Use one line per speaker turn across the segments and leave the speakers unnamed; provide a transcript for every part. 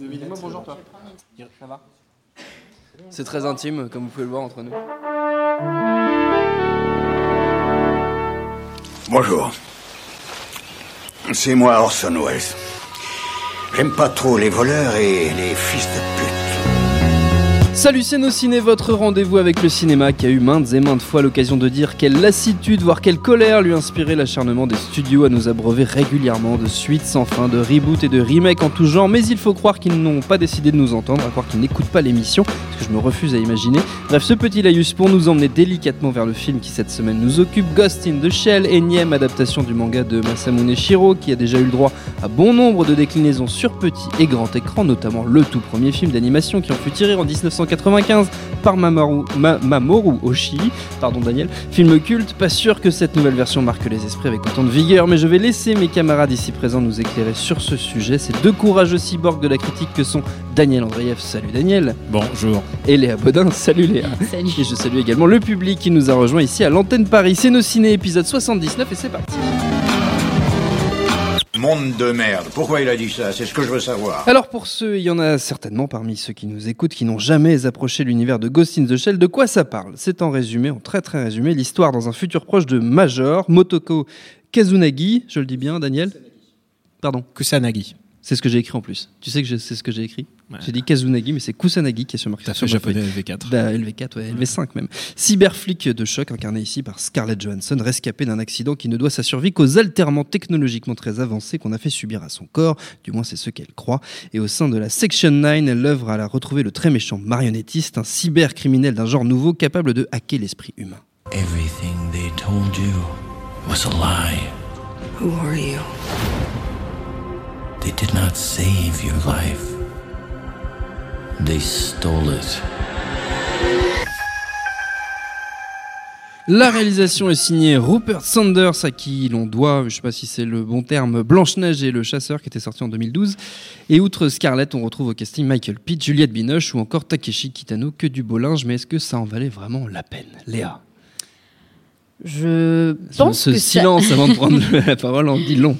Dis-moi bonjour toi. Ça va C'est très intime, comme vous pouvez le voir entre nous.
Bonjour. C'est moi Orson Welles. J'aime pas trop les voleurs et les fils de pute.
Salut c'est nos ciné, votre rendez-vous avec le cinéma qui a eu maintes et maintes fois l'occasion de dire quelle lassitude, voire quelle colère lui inspirait l'acharnement des studios à nous abreuver régulièrement de suites sans fin, de reboots et de remakes en tout genre, mais il faut croire qu'ils n'ont pas décidé de nous entendre, à croire qu'ils n'écoutent pas l'émission, ce que je me refuse à imaginer. Bref, ce petit laïus pour nous emmener délicatement vers le film qui cette semaine nous occupe, Ghost in the Shell, énième adaptation du manga de Masamune Shiro, qui a déjà eu le droit à bon nombre de déclinaisons sur petit et grand écran, notamment le tout premier film d'animation qui en fut tiré en 1995 par Mamoru, Ma- Mamoru Oshii, pardon Daniel, film culte, pas sûr que cette nouvelle version marque les esprits avec autant de vigueur, mais je vais laisser mes camarades ici présents nous éclairer sur ce sujet, ces deux courageux cyborgs de la critique que sont Daniel Andreev, salut Daniel,
Bonjour.
et Léa Bodin, salut Léa.
Salut.
Et je salue également le public qui nous a rejoint ici à l'antenne Paris, c'est nos ciné épisode 79 et c'est parti.
Monde de merde. Pourquoi il a dit ça? C'est ce que je veux savoir.
Alors pour ceux, il y en a certainement parmi ceux qui nous écoutent qui n'ont jamais approché l'univers de Ghost in the Shell. De quoi ça parle? C'est en résumé, en très très résumé, l'histoire dans un futur proche de Major, Motoko Kazunagi, je le dis bien Daniel? Pardon,
Kusanagi.
c'est ce que j'ai écrit en plus. Tu sais que je- c'est ce que j'ai écrit?
Ouais.
J'ai dit Kazunagi, mais c'est Kusanagi qui est sur marqué.
T'as
sur
fait japonais LV4.
Bah, LV4, ouais, LV5 même. Cyberflic de choc incarné ici par Scarlett Johansson, rescapé d'un accident qui ne doit sa survie qu'aux alterments technologiquement très avancés qu'on a fait subir à son corps, du moins c'est ce qu'elle croit. Et au sein de la Section 9, elle œuvre à la retrouver le très méchant marionnettiste, un cybercriminel d'un genre nouveau capable de hacker l'esprit humain.
Everything they told you was a lie.
Who are you?
They did not save your life. They stole it.
La réalisation est signée Rupert Sanders, à qui l'on doit, je sais pas si c'est le bon terme, Blanche-Neige et le Chasseur, qui était sorti en 2012. Et outre Scarlett, on retrouve au casting Michael Pitt, Juliette Binoche ou encore Takeshi Kitano, que du beau linge. Mais est-ce que ça en valait vraiment la peine Léa?
Je pense
Ce
que ça-
silence avant de prendre la parole en dit long.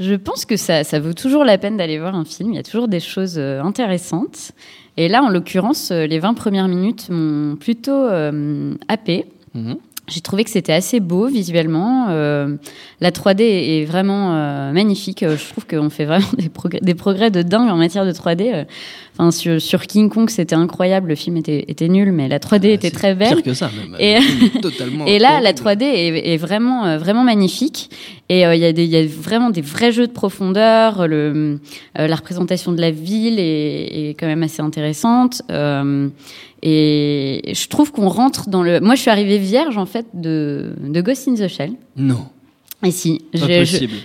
je pense que ça, ça vaut toujours la peine d'aller voir un film. Il y a toujours des choses euh, intéressantes. Et là, en l'occurrence, euh, les 20 premières minutes m'ont plutôt euh, happé.
Mhm.
J'ai trouvé que c'était assez beau visuellement. Euh, la 3D est est vraiment euh, magnifique. Je trouve qu'on fait vraiment des progrès, des progrès de dingue en matière de 3D. Enfin, sur, sur King Kong, c'était incroyable. Le film était, était nul, mais la 3D était
Ah, C'est
très belle.
Pire que ça, même.
Et-
Totalement.
Et là, la
horrible.
3D est, est vraiment, euh, vraiment magnifique. Et euh, il y, a des- il y a vraiment des vrais jeux de profondeur. Le, euh, la représentation de la ville est, est quand même assez intéressante. Euh, et je trouve qu'on rentre dans le. Moi, je suis arrivée vierge en fait de, de Ghost in the Shell.
Non,
Et si,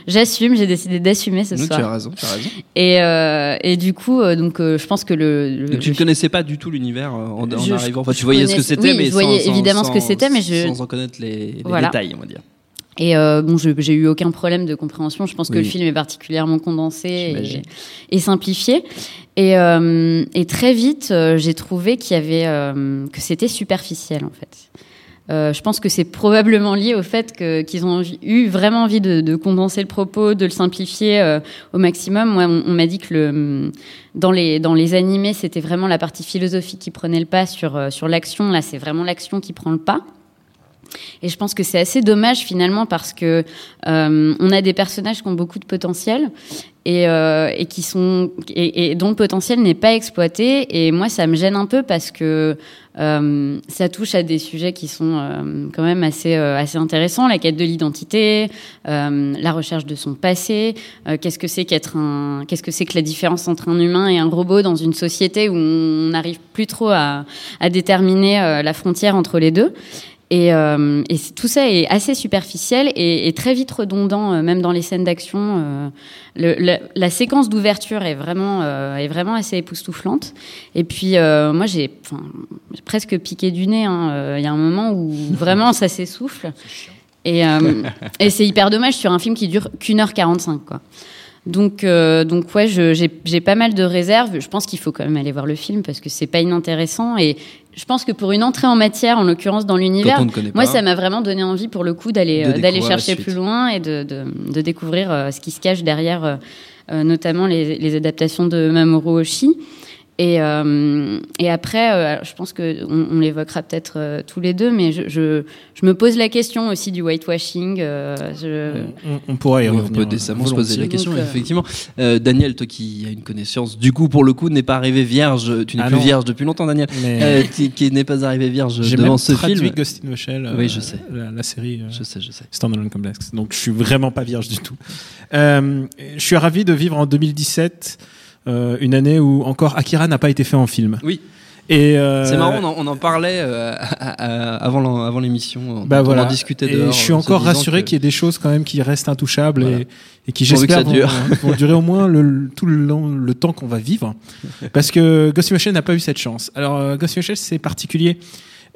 j'assume, j'ai décidé d'assumer ce
tu
soir.
as raison, tu as raison.
Et, euh, et du coup, euh, donc, euh, je pense que le.
tu ne connaissais pas du tout l'univers en, en
Je-
arrivant. Enfin, tu voyais ce que c'était,
oui,
mais
je voyais
sans, sans-
évidemment ce que c'était, mais je-
sans en connaître les, les
Voilà.
détails, on va dire.
Et euh, bon, j'ai eu aucun problème de compréhension. Je pense que le film est particulièrement condensé et, et simplifié. Et, euh, et très vite, j'ai trouvé qu'il y avait euh, que c'était superficiel en fait. Euh, je pense que c'est probablement lié au fait qu'ils ont eu vraiment envie de, de condenser le propos, de le simplifier euh, au maximum. Moi, on, m'a dit que le, dans, les, dans les animés, c'était vraiment la partie philosophique qui prenait le pas sur, euh, sur l'action. Là, c'est vraiment l'action qui prend le pas. Et je pense que c'est assez dommage finalement parce que euh, on a des personnages qui ont beaucoup de potentiel et, euh, qui sont et, dont le potentiel n'est pas exploité. Et moi, ça me gêne un peu parce que euh, ça touche à des sujets qui sont quand même assez assez intéressants la quête de l'identité, la recherche de son passé. qu'est-ce que c'est qu'être un qu'est-ce que c'est que la différence entre un humain et un robot dans une société où on n'arrive plus trop à, déterminer la frontière entre les deux. Et, euh, et tout ça est assez superficiel et, et très vite redondant, euh, même dans les scènes d'action. euh, la, la séquence d'ouverture est vraiment, est vraiment assez époustouflante. Et puis, moi, j'ai presque piqué du nez. hein. Il y a un moment où vraiment ça s'essouffle. Et, et c'est hyper dommage sur un film qui dure qu'une heure 45, quoi. Donc, euh, donc ouais, j'ai pas mal de réserves. Je pense qu'il faut quand même aller voir le film parce que c'est pas inintéressant. Et je pense que pour une entrée en matière, en l'occurrence dans l'univers, moi ça m'a vraiment donné envie pour le coup d'aller euh, d'aller chercher plus loin et de, de, de découvrir euh, ce qui se cache derrière, euh, notamment les, les adaptations de Mamoru Oshii. Et, euh, et après, euh, je pense que on, on l'évoquera peut-être euh, tous les deux, mais je, je, je me pose la question aussi du whitewashing. euh, je-
On, on pourrait y
Oui, on peut décemment se poser la question,
Donc,
effectivement. Euh, Daniel, toi qui as une connaissance, du coup, pour le coup, n'est pas arrivé vierge. Tu n'es
Ah
plus
non.
vierge depuis longtemps, Daniel.
Mais
Euh, qui qui n'est pas arrivé vierge
j'ai
devant
même
ce
traduit
film.
Ghost in the Shell, euh,
Oui, je sais.
La, la série. euh,
Je sais, je sais.
Standalone Complex. Donc je suis vraiment pas vierge du tout. Euh, je suis ravi de vivre en 2017, euh, une année où encore Akira n'a pas été fait en film.
Oui.
Euh,
C'est marrant, on en, on en parlait euh, à- à- avant l'émission. on-
Bah
on
voilà.
en discutait
Et
dehors.
je suis encore rassuré qu'il y ait des choses quand même qui restent intouchables
Voilà.
et, et qui j'espère vont,
dure.
vont durer au moins le, tout le, long- le temps qu'on va vivre. Parce que Ghost in the Shell n'a pas eu cette chance. Alors euh, Ghost in the Shell c'est particulier.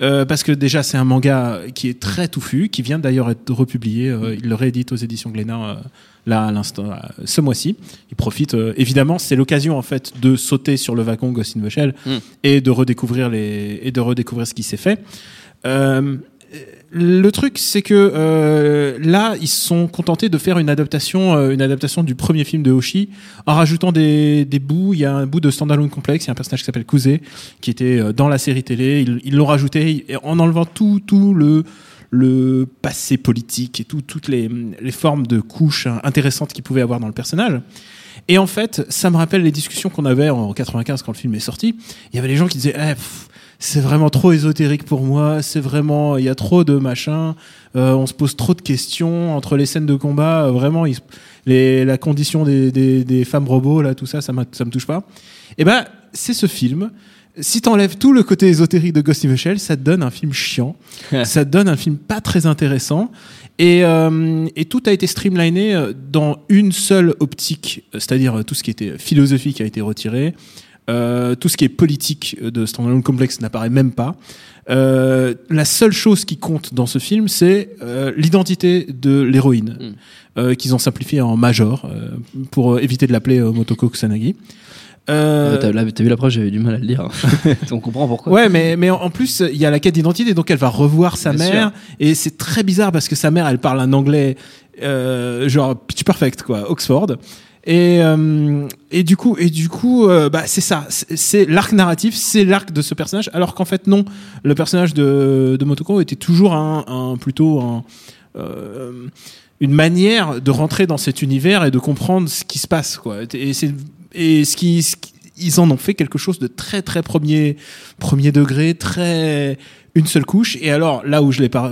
Euh, parce que déjà c'est un manga qui est très touffu, qui vient d'ailleurs être republié. euh, il le réédite aux éditions Glénat euh, là à l'instant, ce mois-ci. Il profite euh, évidemment, c'est l'occasion en fait de sauter sur le wagon Ghost in the Shell
Mm.
et de redécouvrir les et de redécouvrir ce qui s'est fait. Euh, le truc, c'est que euh, là, ils se sont contentés de faire une adaptation, euh, une adaptation du premier film de Hoshi, en rajoutant des, bouts. Il y a un bout de Standalone Complex, il y a un personnage qui s'appelle Kuze, qui était euh, dans la série télé. Ils l'ont rajouté en enlevant tout, tout le passé politique et tout, toutes les, les formes de couches hein, intéressantes qu'il pouvait avoir dans le personnage. Et en fait, ça me rappelle les discussions qu'on avait en 95 quand le film est sorti. Il y avait des gens qui disaient, eh, c'est vraiment trop ésotérique pour moi, c'est vraiment, il y a trop de machin, euh, on se pose trop de questions entre les scènes de combat, euh, vraiment, il les, la condition des, des, des femmes robots, là, tout ça, ça, ça me touche pas. Et ben, c'est ce film. Si t'enlèves tout le côté ésotérique de Ghost in the Shell, ça te donne un film chiant, ça te donne un film pas très intéressant, et, euh, et tout a été streamliné dans une seule optique, c'est-à-dire tout ce qui était philosophique a été retiré, euh, tout ce qui est politique de Standalone Complex n'apparaît même pas. Euh, la seule chose qui compte dans ce film, c'est euh, l'identité de l'héroïne,
Mm.
euh, qu'ils ont simplifié en Major euh, pour euh, éviter de l'appeler Motoko Kusanagi. Euh,
Euh, T'as là, t'as vu la preuve, j'avais du mal à le dire. On comprend pourquoi.
Ouais, mais, mais en plus, il y a la quête d'identité, donc elle va revoir sa
Bien
mère. Et c'est très bizarre parce que sa mère, elle parle un anglais, euh, genre pitch perfect, quoi, Oxford. Et, euh, et du coup, et du coup, euh, bah, c'est ça. C'est l'arc narratif, c'est l'arc de ce personnage. Alors qu'en fait, non. Le personnage de, de Motoko était toujours un, un plutôt un, euh, une manière de rentrer dans cet univers et de comprendre ce qui se passe, quoi. Et et ce qui, ce qui- ils en ont fait quelque chose de très très premier premier degré, très une seule couche. Et alors là où je l'ai pas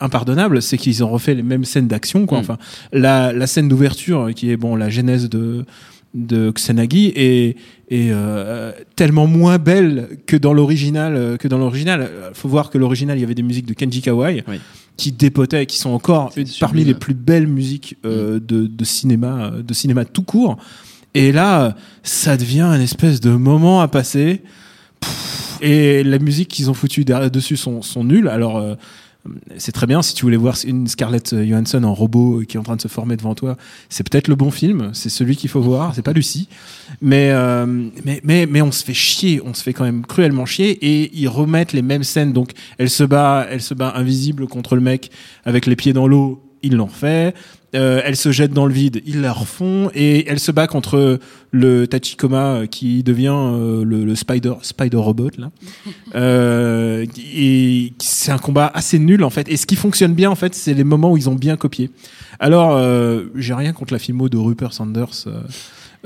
impardonnable, c'est qu'ils ont refait les mêmes scènes d'action, quoi.
Mm.
Enfin, la, la scène d'ouverture qui est bon la genèse de de Kusanagi est, est euh, tellement moins belle que dans l'original euh, que dans l'original. Euh, Faut voir que l'original il y avait des musiques de Kenji Kawai
Oui.
qui dépotaient, qui sont encore une- parmi les plus belles musiques euh, de, de cinéma, euh, de cinéma tout court. Et là, euh, ça devient un espèce de moment à passer. Pff, Et la musique qu'ils ont foutu derrière dessus sont, sont nulles. Alors, euh, c'est très bien si tu voulais voir une Scarlett Johansson en robot qui est en train de se former devant toi. C'est peut-être le bon film. C'est celui qu'il faut voir. C'est pas Lucie. Mais, euh, mais, mais, mais on se fait chier. On se fait quand même cruellement chier. Et ils remettent les mêmes scènes. Donc, elle se bat, elle se bat invisible contre le mec avec les pieds dans l'eau. Ils l'ont fait. Euh, elle se jette dans le vide, ils la refont et elle se bat contre le Tachikoma euh, qui devient euh, le, le Spider Spider Robot là. Euh, et c'est un combat assez nul en fait. Et ce qui fonctionne bien en fait, c'est les moments où ils ont bien copié. Alors euh, j'ai rien contre la filmo de Rupert Sanders.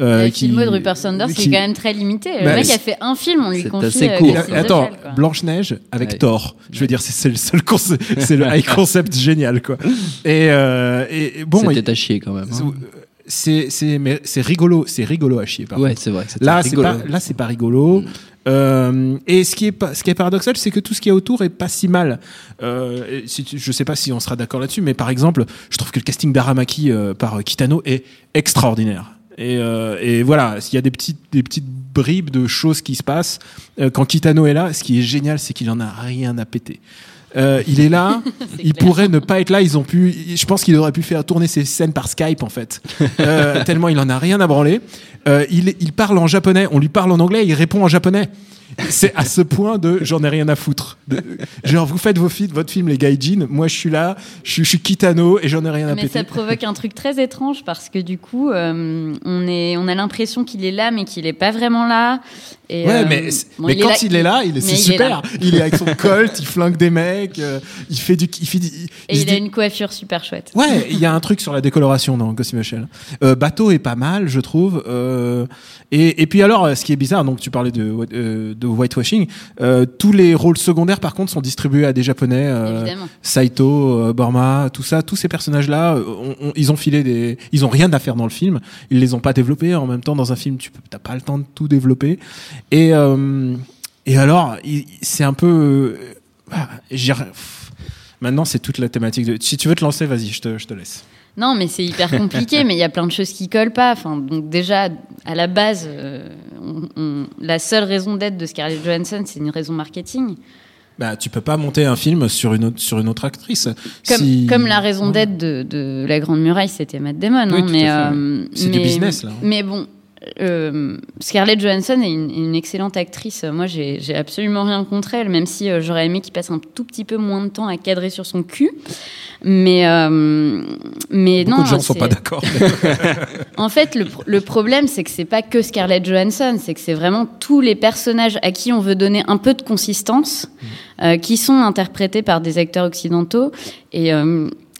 Euh, euh,
le
qui-
film de Rupert Sanders,
qui-
c'est quand même très limité. Le
Bah,
mec a fait un film, on lui
c'est
confie.
assez
euh,
court.
Attends. Blanche Neige avec
Ouais.
Thor. Je veux dire, c'est le seul concept, c'est le high concept génial quoi. Et, euh, et, bon,
C'était
il-
à chier quand même. hein.
c'est c'est mais c'est rigolo, c'est rigolo à chier. Par
Ouais,
contre.
c'est vrai.
Là, c'est pas, là, c'est pas rigolo. Euh, et ce qui est pas, ce qui est paradoxal, c'est que tout ce qui est autour est pas si mal. Euh, et si tu- je sais pas si on sera d'accord là-dessus, mais par exemple, je trouve que le casting d'Aramaki euh, par euh, Kitano est extraordinaire. Et, euh, et voilà, il y a des petites, des petites bribes de choses qui se passent euh, quand Kitano est là. Ce qui est génial, c'est qu'il en a rien à péter. Euh, il est là, il
clair.
pourrait ne pas être là. Ils ont pu, je pense qu'il aurait pu faire tourner ses scènes par Skype en fait, tellement il en a rien à branler. Il, il parle en japonais, on lui parle en anglais, il répond en japonais. C'est à ce point de j'en ai rien à foutre. De- genre vous faites vos fi- votre film les gaijin, moi je suis là, je, suis- je suis Kitano et j'en ai rien à
Mais
péter.
ça provoque un truc très étrange parce que du coup, euh, on, est, on a l'impression qu'il est là, mais qu'il n'est pas vraiment là. Et,
Ouais,
euh,
mais,
bon,
mais
il
quand
là-
il est là, il est, c'est
est
super. Il est avec son colt, il flingue des mecs, euh, il fait du, il fait, il
Et il a
dit-
une coiffure super chouette.
Ouais, il y a un truc sur la décoloration dans Ghost. Euh, bateau est pas mal, je trouve. Et, et puis alors, ce qui est bizarre, donc tu parlais de, euh, de whitewashing, euh, tous les rôles secondaires par contre sont distribués à des japonais. euh. Saito, euh, Borma, tout ça, tous ces personnages-là, on- on- ils ont filé des, ils ont rien à faire dans le film. Ils les ont pas développés. En même temps, dans un film, tu t'as pas le temps de tout développer. Et et alors, c'est un peu, euh, ah, pff, Maintenant, c'est toute la thématique de. Si tu veux te lancer, vas-y, je te, je te laisse.
Non, mais c'est hyper compliqué, mais il y a plein de choses qui collent pas. Enfin, donc déjà, à la base, euh, on- on- la seule raison d'être de Scarlett Johansson, c'est une raison marketing.
Bah, tu peux pas monter un film sur une autre, sur une autre actrice.
Comme,
Si-
comme la raison d'être de, de La Grande Muraille, c'était Matt Damon.
Oui,
hein, mais, euh,
C'est du business, là.
Mais bon, euh, Scarlett Johansson est une, une excellente actrice. Moi, j'ai absolument rien contre elle, même si euh, j'aurais aimé qu'il passe un tout petit peu moins de temps à cadrer sur son cul. Mais, euh, mais
Beaucoup
non.
de gens sont
c'est-
pas d'accord.
En fait, le, le problème, c'est que c'est pas que Scarlett Johansson, c'est que c'est vraiment tous les personnages à qui on veut donner un peu de consistance,
Mm.
euh, qui sont interprétés par des acteurs occidentaux et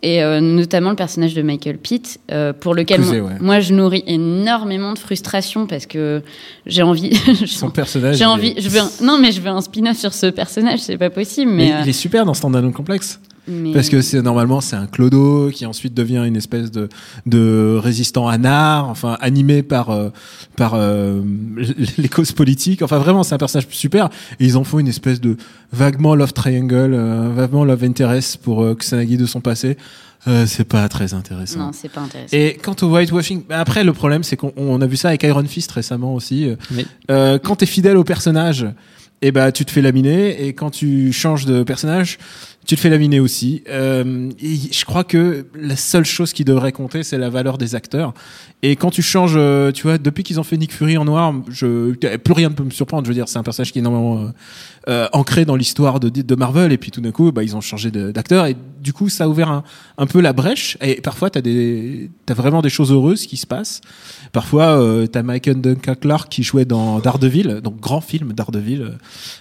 et euh, notamment le personnage de Michael Pitt, euh, pour lequel
Cousé,
moi,
ouais.
moi, je nourris énormément de frustration parce que j'ai envie,
Son personnage.
j'ai
il
envie,
est-
je veux un- non mais je veux un spin-off sur ce personnage, c'est pas possible, mais,
Mais
euh,
il est super dans Stand Alone Complexe.
Mais-
Parce que c'est normalement c'est un clodo qui ensuite devient une espèce de de résistant anard, enfin animé par euh, par euh, les causes politiques. Enfin vraiment c'est un personnage super. Et ils en font une espèce de vaguement love triangle, euh, vaguement love interest pour euh, Kusanagi de son passé. Euh, c'est pas très intéressant.
non, c'est pas intéressant.
Et quant au whitewashing, bah, après le problème c'est qu'on on a vu ça avec Iron Fist récemment aussi. Euh,
Oui.
Euh, quand t'es fidèle au personnage, et bah tu te fais laminer, et quand tu changes de personnage, tu te fais laminer aussi. Euh, et je crois que la seule chose qui devrait compter, c'est la valeur des acteurs. Et quand tu changes, euh, tu vois, depuis qu'ils ont fait Nick Fury en noir, je plus rien ne peut me surprendre. Je veux dire, c'est un personnage qui est énormément euh, euh, ancré dans l'histoire de, de Marvel, et puis tout d'un coup, bah, ils ont changé d'acteur, et du coup, ça a ouvert un, un peu la brèche. Et parfois, t'as des, t'as vraiment des choses heureuses qui se passent. Parfois, euh, t'as Michael Duncan Clark qui jouait dans Daredevil, donc grand film Daredevil euh,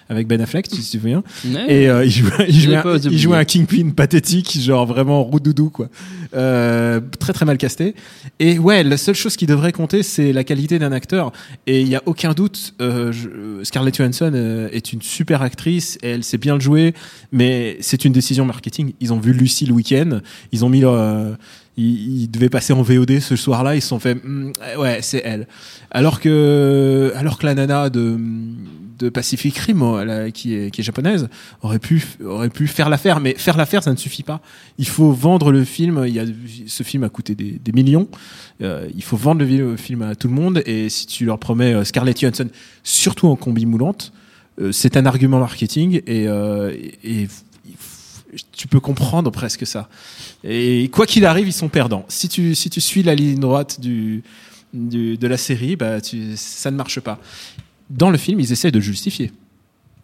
avec Ben Affleck, si tu te souviens.
Ouais.
Et euh, il jouait, il jouait, un, il jouait un Kingpin pathétique, genre vraiment roux-doudou, quoi. Euh, très très mal casté. Et ouais, la seule chose qui devrait compter, c'est la qualité d'un acteur. Et il y a aucun doute, euh, je- Scarlett Johansson euh, est une super actrice, et elle sait bien le jouer, mais c'est une décision marketing. Ils ont vu Lucie le week-end, ils ont mis leur, euh, ils, ils devaient passer en VOD ce soir-là, ils se sont fait, Hmm, ouais, c'est elle. Alors que, alors que la nana de, de Pacific Rim, la- qui est, japonaise, aurait pu, faire l'affaire. Mais faire l'affaire, ça ne suffit pas. Il faut vendre le film. Ce film a coûté des, millions. Euh, il faut vendre le, film à tout le monde. Et si tu leur promets euh, Scarlett Johansson, surtout en combi moulante, euh, c'est un argument marketing et, euh, tu peux comprendre presque ça. Et quoi qu'il arrive, ils sont perdants. Si tu, si tu suis la ligne droite de la série, bah, ça ne marche pas. Dans le film, ils essaient de justifier.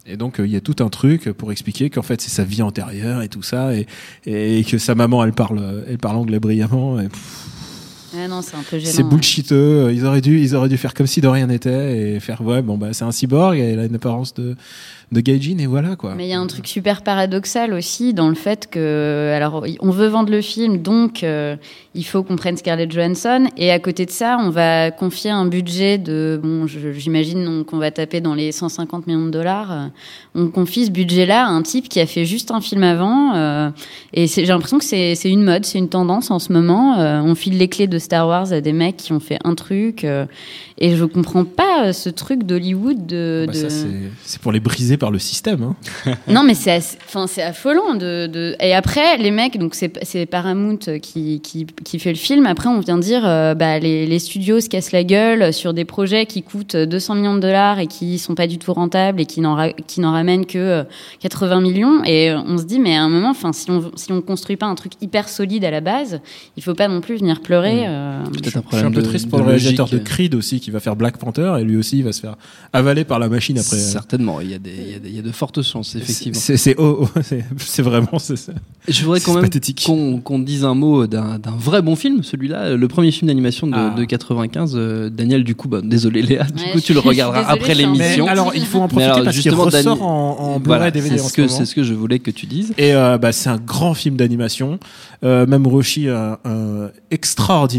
Et donc, euh, il y a tout un truc pour expliquer qu'en fait, c'est sa vie antérieure et tout ça, et, que sa maman, elle parle, elle parle anglais brillamment.
Ah non, c'est un peu gênant.
c'est bullshiteux. Ils auraient dû, ils auraient dû faire comme si de rien n'était et faire ouais, bon bah c'est un cyborg, et elle a une apparence de de gaijin et voilà quoi.
Mais il y a un truc super paradoxal aussi dans le fait que, alors, on veut vendre le film, donc euh, il faut qu'on prenne Scarlett Johansson. Et à côté de ça, on va confier un budget de, bon, j'imagine qu'on va taper dans les 150 millions de dollars. Euh, On confie ce budget-là à un type qui a fait juste un film avant. euh, et j'ai l'impression que c'est c'est une mode, c'est une tendance en ce moment. Euh, on file les clés de Star Wars à des mecs qui ont fait un truc. euh, et je comprends pas euh, ce truc d'Hollywood de.
Bah,
de-
ça, c'est- pour les briser par le système. hein.
non, mais c'est enfin c'est affolant de, de- Et après, les mecs, donc c'est c'est Paramount qui, qui, qui fait le film. Après, on vient dire, euh, bah, les, les studios se cassent la gueule sur des projets qui coûtent 200 millions de dollars et qui sont pas du tout rentables et qui n'en ra- qui n'en ramènent que euh, 80 millions. Et on se dit, mais à un moment, enfin, si on si on construit pas un truc hyper solide à la base, il faut pas non plus venir pleurer. Euh,
Peut-être un
Je suis un peu triste
de
pour le réalisateur de Creed aussi qui va faire Black Panther et lui aussi il va se faire avaler par la machine après.
Certainement, il y, a des, il, y a des, il y a de fortes chances, effectivement.
C'est oh, oh, c'est- vraiment c'est- c'est-
Je voudrais quand même qu'on dise un mot d'un vrai bon film, celui-là, le premier film d'animation de,
Ah.
de 95. euh, Daniel, du coup, bah, désolé Léa, du
Ouais,
coup
je
tu le regarderas
je
après
je
l'émission.
alors il faut en profiter
alors,
parce qu'il
justement,
ressort
Dani-
en, en
Voilà,
DVD
c'est ce
ce
que ce je voulais que tu dises.
Et euh, bah, c'est un grand film d'animation. Euh, Mamoru Oshii, un, un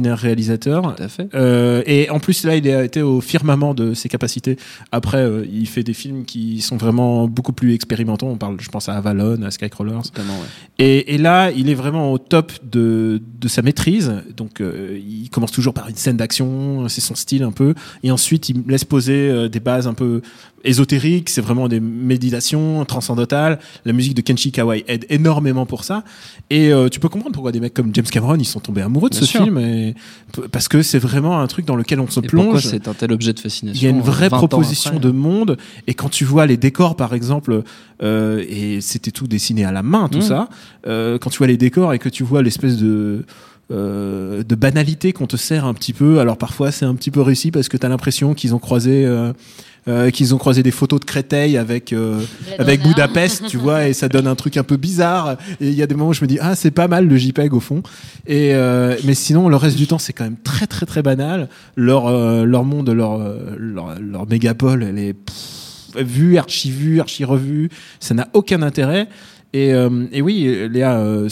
extraordinaire réalisateur.
Tout à fait.
Euh, et en plus là, il a été au firmament de ses capacités. Après, euh, il fait des films qui sont vraiment beaucoup plus expérimentaux. On parle, je pense à Avalon, à Skycrawlers.
Ouais.
Et, et là, il est vraiment au top de, de sa maîtrise. Donc, euh, il commence toujours par une scène d'action, c'est son style un peu. Et ensuite, il laisse poser des bases un peu ésotériques. C'est vraiment des méditations transcendantales. La musique de Kenshi Kawai aide énormément pour ça. Et tu peux comprendre pourquoi des mecs comme James Cameron, ils sont tombés amoureux de
Bien
ce
sûr.
film. Et, parce que c'est vraiment un truc dans lequel on se
Et
plonge.
c'est un tel objet de fascination
Il y a une vraie
20 ans
proposition de monde et quand tu vois les décors par exemple euh, et c'était tout dessiné à la main tout
Mmh.
ça euh, quand tu vois les décors et que tu vois l'espèce de euh, de banalité qu'on te sert un petit peu alors parfois c'est un petit peu réussi parce que tu as l'impression qu'ils ont croisé euh, qu'ils ont croisé des photos de Créteil avec euh, avec. Budapest, tu vois, et ça donne un truc un peu bizarre. Et il y a des moments où je me dis ah c'est pas mal le JPEG au fond. Et euh, mais sinon le reste du temps c'est quand même très très très banal. Leur euh, leur monde, leur euh, leur, leur mégapole, elle est pff, vue, archi vue, archi revue. Ça n'a aucun intérêt. Et, euh, et oui, Léa, euh,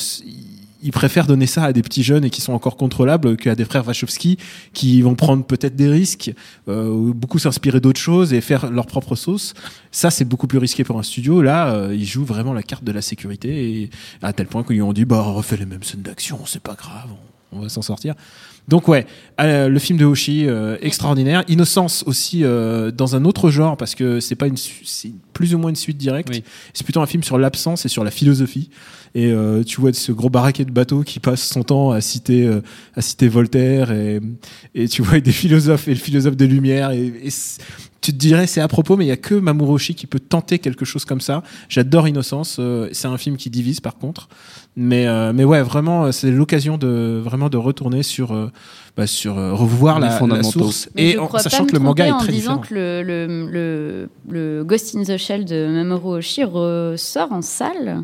ils préfèrent donner ça à des petits jeunes et qui sont encore contrôlables qu'à des frères Wachowski qui vont prendre peut-être des risques, euh, ou beaucoup s'inspirer d'autres choses et faire leur propre sauce. Ça, c'est beaucoup plus risqué pour un studio. Là, euh, ils jouent vraiment la carte de la sécurité et à tel point qu'ils ont dit, bah, refais les mêmes scènes d'action, c'est pas grave, on, on va s'en sortir. Donc ouais, euh, le film de Hoshi, euh, extraordinaire. Innocence aussi euh, dans un autre genre parce que c'est pas une, c'est plus ou moins une suite directe.
Oui.
C'est plutôt un film sur l'absence et sur la philosophie. Et euh, tu vois ce gros baraquet de bateau qui passe son temps à citer, euh, à citer Voltaire et, et tu vois des philosophes et le philosophe des Lumières. Et, et tu te dirais c'est à propos, mais il y a que Mamoru Oshii qui peut tenter quelque chose comme ça. J'adore Innocence. euh, c'est un film qui divise par contre, mais euh, mais ouais vraiment euh, c'est l'occasion de vraiment de retourner sur euh, bah, sur euh, revoir
Les
la, la
fondamentaux.
source
Mais
et en sachant que le manga est
en
très
disant
différent.
que le, le, le, le Ghost in the Shell de Mamoru Oshii ressort en salle,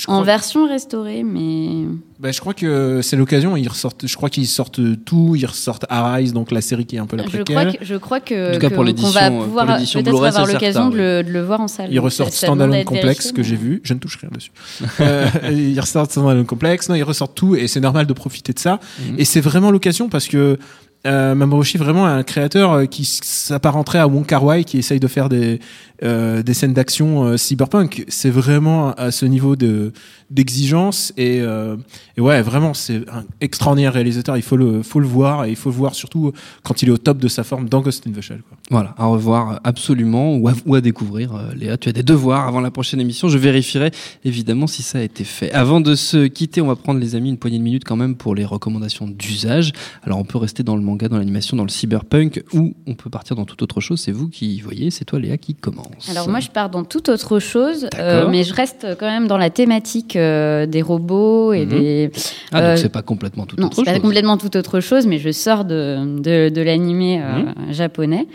Je
en
crois-
version restaurée, mais
Bah, je crois que c'est l'occasion. Ils ressortent. Je crois qu'ils sortent tout. Ils ressortent Arise, donc la série qui est un peu la
je
préquelle.
crois que je crois que
En tout cas,
que-
pour
qu'on va pouvoir peut-être avoir l'occasion de, le, de le voir en salle.
Ils ressortent Standalone Complex que j'ai vu. Je ne touche rien dessus. euh, ils ressortent Standalone Complex. Non, ils ressortent tout et c'est normal de profiter de ça.
Mhm.
Et c'est vraiment l'occasion parce que euh, Mamoru Oshii vraiment un créateur euh, qui s'apparenterait à Wong Kar Wai qui essaye de faire des euh, des scènes d'action euh, cyberpunk. C'est vraiment à ce niveau de d'exigence et, euh, et ouais vraiment c'est un extraordinaire réalisateur. Il faut le faut le voir et il faut le voir surtout quand il est au top de sa forme dans Ghost in the Shell. Quoi.
Voilà, à revoir absolument ou à, ou à découvrir. Euh, Léa, tu as des devoirs avant la prochaine émission. Je vérifierai évidemment si ça a été fait. Avant de se quitter, on va prendre les amis une poignée de minutes quand même pour les recommandations d'usage. Alors on peut rester dans le manga, dans l'animation, dans le cyberpunk ou on peut partir dans toute autre chose. C'est vous qui voyez, c'est toi Léa qui commence.
Alors moi, je pars dans toute autre chose, euh, mais je reste quand même dans la thématique euh, des robots et
Mhm.
des.
Ah, donc
euh,
c'est pas complètement tout
non,
autre
c'est pas
chose.
complètement toute autre chose, mais je sors de, de, de l'animé euh,
Mhm.
japonais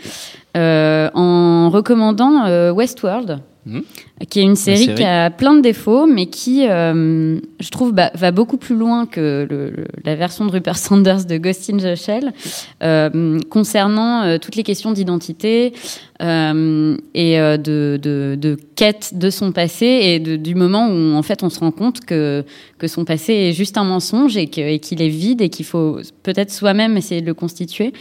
en recommandant Westworld. Qui est une série,
série.
qui a plein de défauts, mais qui, euh, je trouve, bah, va beaucoup plus loin que le- le- la version de Rupert Sanders de Ghost in the Shell, euh, concernant euh, toutes les questions d'identité et de, de, de quête de son passé et de- du moment où en fait on se rend compte que, que son passé est juste un mensonge et qu'il est vide et qu'il faut peut-être soi-même essayer de le constituer.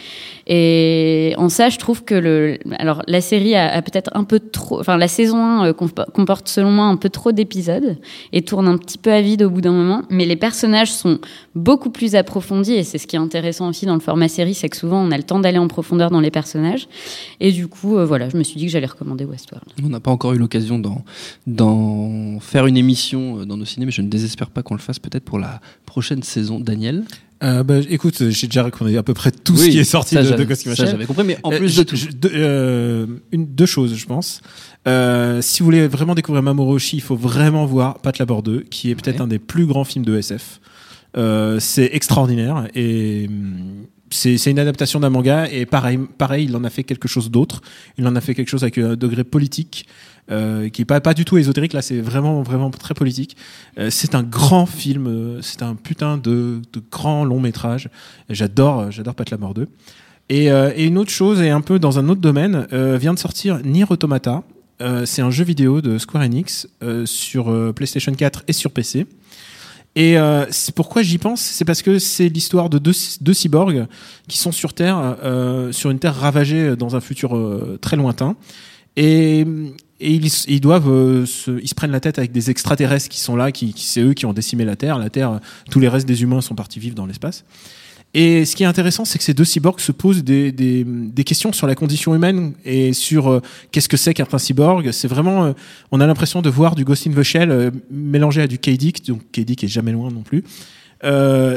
Et en ça, je trouve que le, alors la série a, a peut-être un peu trop, enfin la saison 1 euh, comp- comporte selon moi un peu trop d'épisodes et tourne un petit peu à vide au bout d'un moment. Mais les personnages sont beaucoup plus approfondis et c'est ce qui est intéressant aussi dans le format série, c'est que souvent on a le temps d'aller en profondeur dans les personnages. Et du coup, euh, voilà, je me suis dit que j'allais recommander Westworld.
On n'a pas encore eu l'occasion d'en, faire une émission euh, dans nos ciné, mais je ne désespère pas qu'on le fasse peut-être pour la prochaine saison. Daniel?
Euh, bah, écoute, j'ai déjà recommandé à peu près tout ce qui est sorti
ça,
de, de Ghost Shell.
j'avais compris, mais en
Euh,
plus de tout.
deux, euh, une, deux choses, je pense. Euh, si vous voulez vraiment découvrir Mamoru Oshii, il faut vraiment voir Pat Labor 2, qui est peut-être
Ouais.
un des plus grands films de SF. Euh, c'est extraordinaire et c'est une adaptation d'un manga et pareil, pareil, il en a fait quelque chose d'autre. Il en a fait quelque chose avec un degré politique euh, qui est pas pas du tout ésotérique. Là, c'est vraiment vraiment très politique. Euh, c'est un grand film. euh, c'est un putain de, grand long métrage. J'adore euh, j'adore Pat Labor 2. Et, euh, et une autre chose, et un peu dans un autre domaine, euh, vient de sortir Nier Automata. Euh, c'est un jeu vidéo de Square Enix euh, sur euh, PlayStation 4 et sur PC. Et euh, c'est pourquoi j'y pense, c'est parce que c'est l'histoire de deux, cyborgs qui sont sur Terre, euh, sur une Terre ravagée dans un futur euh, très lointain. Et, et ils, ils doivent, euh, se, ils se prennent la tête avec des extraterrestres qui sont là, qui, qui c'est eux qui ont décimé la Terre. La Terre, tous les restes des humains sont partis vivre dans l'espace. Et ce qui est intéressant, c'est que ces deux cyborgs se posent des, des, questions sur la condition humaine et sur euh, qu'est-ce que c'est qu'être un cyborg. C'est vraiment, euh, on a l'impression de voir du Ghost in the Shell euh, mélangé à du K-Dick, donc K-Dick est jamais loin non plus.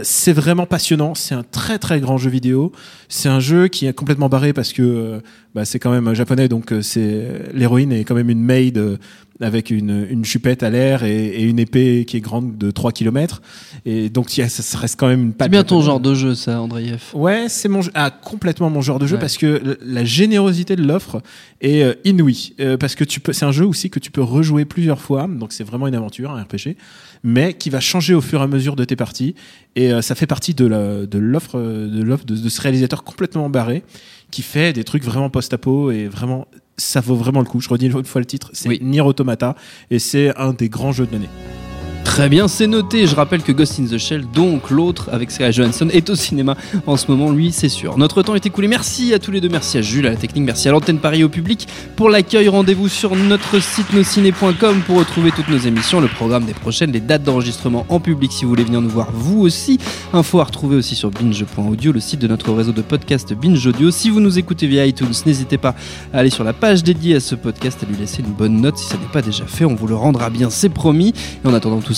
C'est vraiment passionnant. C'est un très très grand jeu vidéo. C'est un jeu qui est complètement barré parce que bah, c'est quand même japonais, donc c'est l'héroïne est quand même une maid avec une, une chupette à l'air et, et une épée qui est grande de 3 km. Et donc il y a- ça reste quand même une
C'est bien ton genre de jeu, ça, Andreev.
Ouais, c'est mon ah, complètement mon genre de jeu
Ouais.
parce que la générosité de l'offre est euh, inouïe Euh, parce que tu peux c'est un jeu aussi que tu peux rejouer plusieurs fois donc c'est vraiment une aventure un RPG mais qui va changer au fur et à mesure de tes parties et euh, ça fait partie de la- de l'offre de l'offre de, de ce réalisateur complètement barré qui fait des trucs vraiment post-apo et vraiment ça vaut vraiment le coup. Je redis une fois le titre, c'est
Oui.
Nier Automata et c'est un des grands jeux de l'année.
Très bien, c'est noté. Je rappelle que Ghost in the Shell, donc l'autre avec Scarlett Johansson, est au cinéma en ce moment, lui, c'est sûr. Notre temps est écoulé. Merci à tous les deux. Merci à Jules, à la technique. Merci à l'antenne Paris au public pour l'accueil. Rendez-vous sur notre site nosciné.com pour retrouver toutes nos émissions, le programme des prochaines, les dates d'enregistrement en public si vous voulez venir nous voir vous aussi. Info à retrouver aussi sur binge.audio, le site de notre réseau de podcast Binge Audio. Si vous nous écoutez via iTunes, n'hésitez pas à aller sur la page dédiée à ce podcast, à lui laisser une bonne note si ça n'est pas déjà fait. On vous le rendra bien, c'est promis. Et en attendant tout